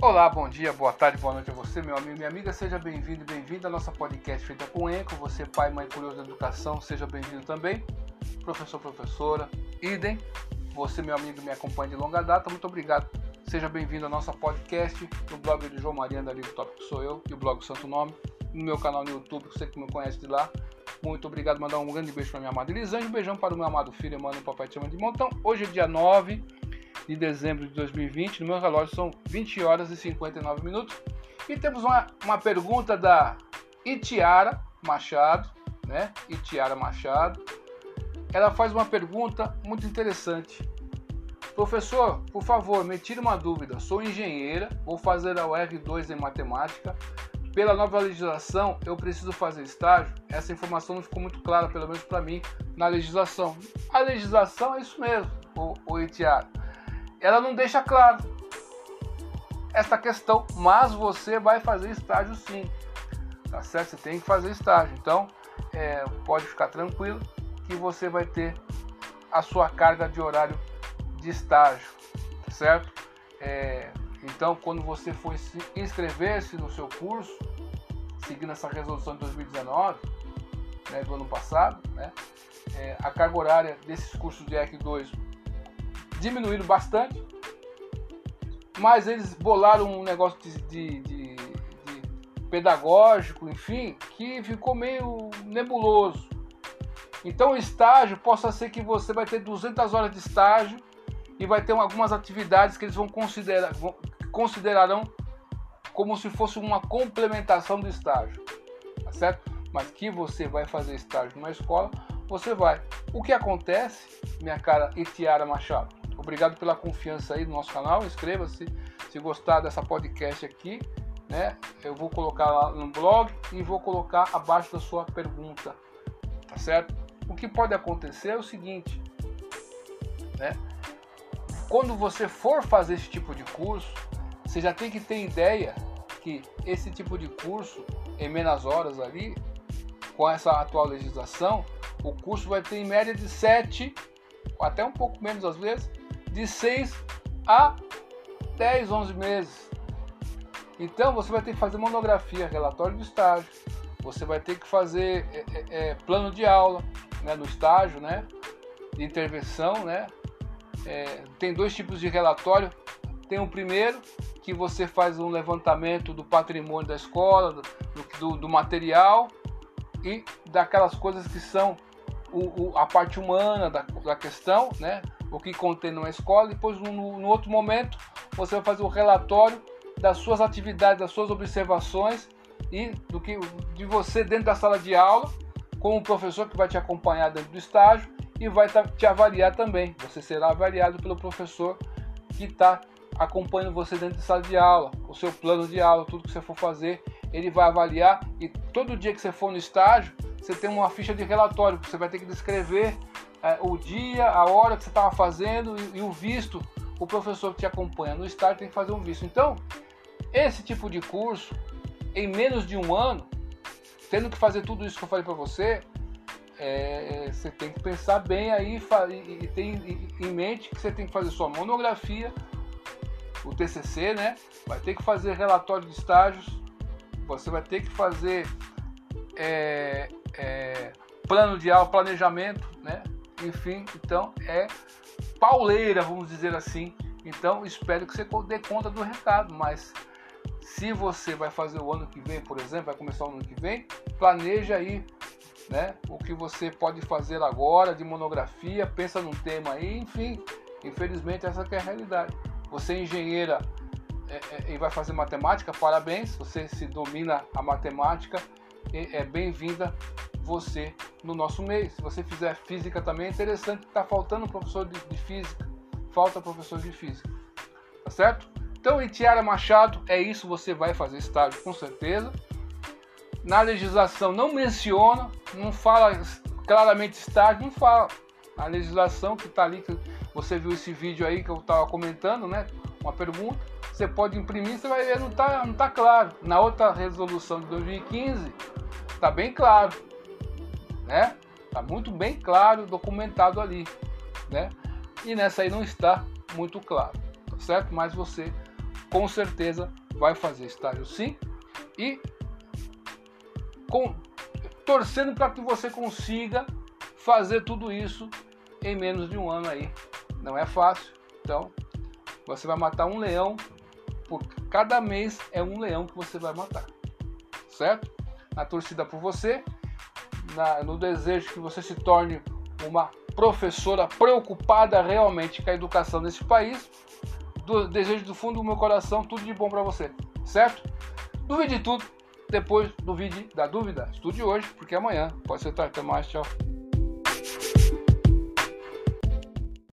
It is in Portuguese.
Olá, bom dia, boa tarde, boa noite a você, meu amigo e minha amiga. Seja bem-vindo e bem-vinda à nossa podcast feita com Enco. Você, pai, mãe curioso da educação, seja bem-vindo também. Professor, professora, idem. Você, meu amigo, me acompanha de longa data, muito obrigado. Seja bem-vindo à nossa podcast, no blog de João Maria da Liga Tópico Sou Eu e o blog Santo Nome, no meu canal no YouTube, você que me conhece de lá. Muito obrigado, mandar um grande beijo para minha amada Elisângela, um beijão para o meu amado filho, Emmanuel Papai Te Chama de Montão. Hoje é dia 9 de dezembro de 2020. No meu relógio são 20 horas e 59 minutos. E temos uma, uma pergunta da Itiara Machado, né? Itiara Machado. Ela faz uma pergunta muito interessante. Professor, por favor, me tire uma dúvida. Sou engenheira, vou fazer a UR2 em matemática. Pela nova legislação, eu preciso fazer estágio? Essa informação não ficou muito clara, pelo menos para mim, na legislação. A legislação é isso mesmo, o, o Itiara ela não deixa claro esta questão, mas você vai fazer estágio sim, tá certo? Você tem que fazer estágio, então é, pode ficar tranquilo que você vai ter a sua carga de horário de estágio, tá certo? É, então, quando você for inscrever-se no seu curso, seguindo essa resolução de 2019, né, do ano passado, né, é, a carga horária desses cursos de EC 2 diminuíram bastante, mas eles bolaram um negócio de, de, de, de pedagógico, enfim, que ficou meio nebuloso. Então, estágio possa ser que você vai ter 200 horas de estágio e vai ter algumas atividades que eles vão considerar vão, considerarão como se fosse uma complementação do estágio, tá certo? Mas que você vai fazer estágio numa escola, você vai. O que acontece, minha cara Itiara Machado? Obrigado pela confiança aí no nosso canal. Inscreva-se se gostar dessa podcast aqui. Né? Eu vou colocar lá no blog e vou colocar abaixo da sua pergunta. Tá certo? O que pode acontecer é o seguinte, né? Quando você for fazer esse tipo de curso, você já tem que ter ideia que esse tipo de curso em menos horas ali, com essa atual legislação, o curso vai ter em média de 7, até um pouco menos às vezes, de 6 a 10, 11 meses. Então você vai ter que fazer monografia, relatório de estágio, você vai ter que fazer é, é, é, plano de aula né, no estágio, né, de intervenção. Né, é, tem dois tipos de relatório. Tem o primeiro, que você faz um levantamento do patrimônio da escola, do, do, do material e daquelas coisas que são o, o, a parte humana da, da questão, né? O que contém numa escola. Depois, no, outro momento, você vai fazer o relatório das suas atividades, das suas observações e do que de você dentro da sala de aula, com o professor que vai te acompanhar dentro do estágio e vai te avaliar também. Você será avaliado pelo professor que está acompanhando você dentro da sala de aula, o seu plano de aula, tudo que você for fazer, ele vai avaliar e todo dia que você for no estágio, você tem uma ficha de relatório que você vai ter que descrever o dia, a hora que você estava fazendo e, e, o visto. O professor que te acompanha no estágio tem que fazer um visto. Então, esse tipo de curso, em menos de um ano, tendo que fazer tudo isso que eu falei para você, é, é, você tem que pensar bem aí e, e ter em mente que você tem que fazer sua monografia, o TCC, né? Vai ter que fazer relatório de estágios, você vai ter que fazer é, é, plano de aula, planejamento, né? Enfim, então é pauleira, vamos dizer assim. Então espero que você dê conta do recado, mas se você vai fazer o ano que vem, por exemplo, vai começar o ano que vem, planeja aí, né, o que você pode fazer agora de monografia, pensa num tema aí, enfim. Infelizmente essa é a realidade. Você é engenheira é, é, e vai fazer matemática, parabéns, você se domina a matemática, é bem-vinda você no nosso meio. Se você fizer física também é interessante, está faltando professor de, de, física, falta professor de física, tá certo? Então, em Tiara Machado, é isso, você vai fazer estágio com certeza. Na legislação não menciona, não fala claramente estágio, não fala. A legislação que está ali, que você viu esse vídeo aí que eu estava comentando, né? Uma pergunta, você pode imprimir, você vai ver, não está não tá claro. Na outra resolução de 2015, está bem claro né? Tá muito bem claro, documentado ali, né? E nessa aí não está muito claro, tá certo? Mas você com certeza vai fazer estágio sim e com, torcendo para que você consiga fazer tudo isso em menos de um ano aí. Não é fácil, então você vai matar um leão por cada mês é um leão que você vai matar, certo? Na torcida por você, na, no desejo que você se torne uma professora preocupada realmente com a educação desse país. Do, desejo do fundo do meu coração tudo de bom para você, certo? Duvide tudo, depois duvide da dúvida. Estude hoje, porque amanhã pode ser tarde. Até mais, tchau.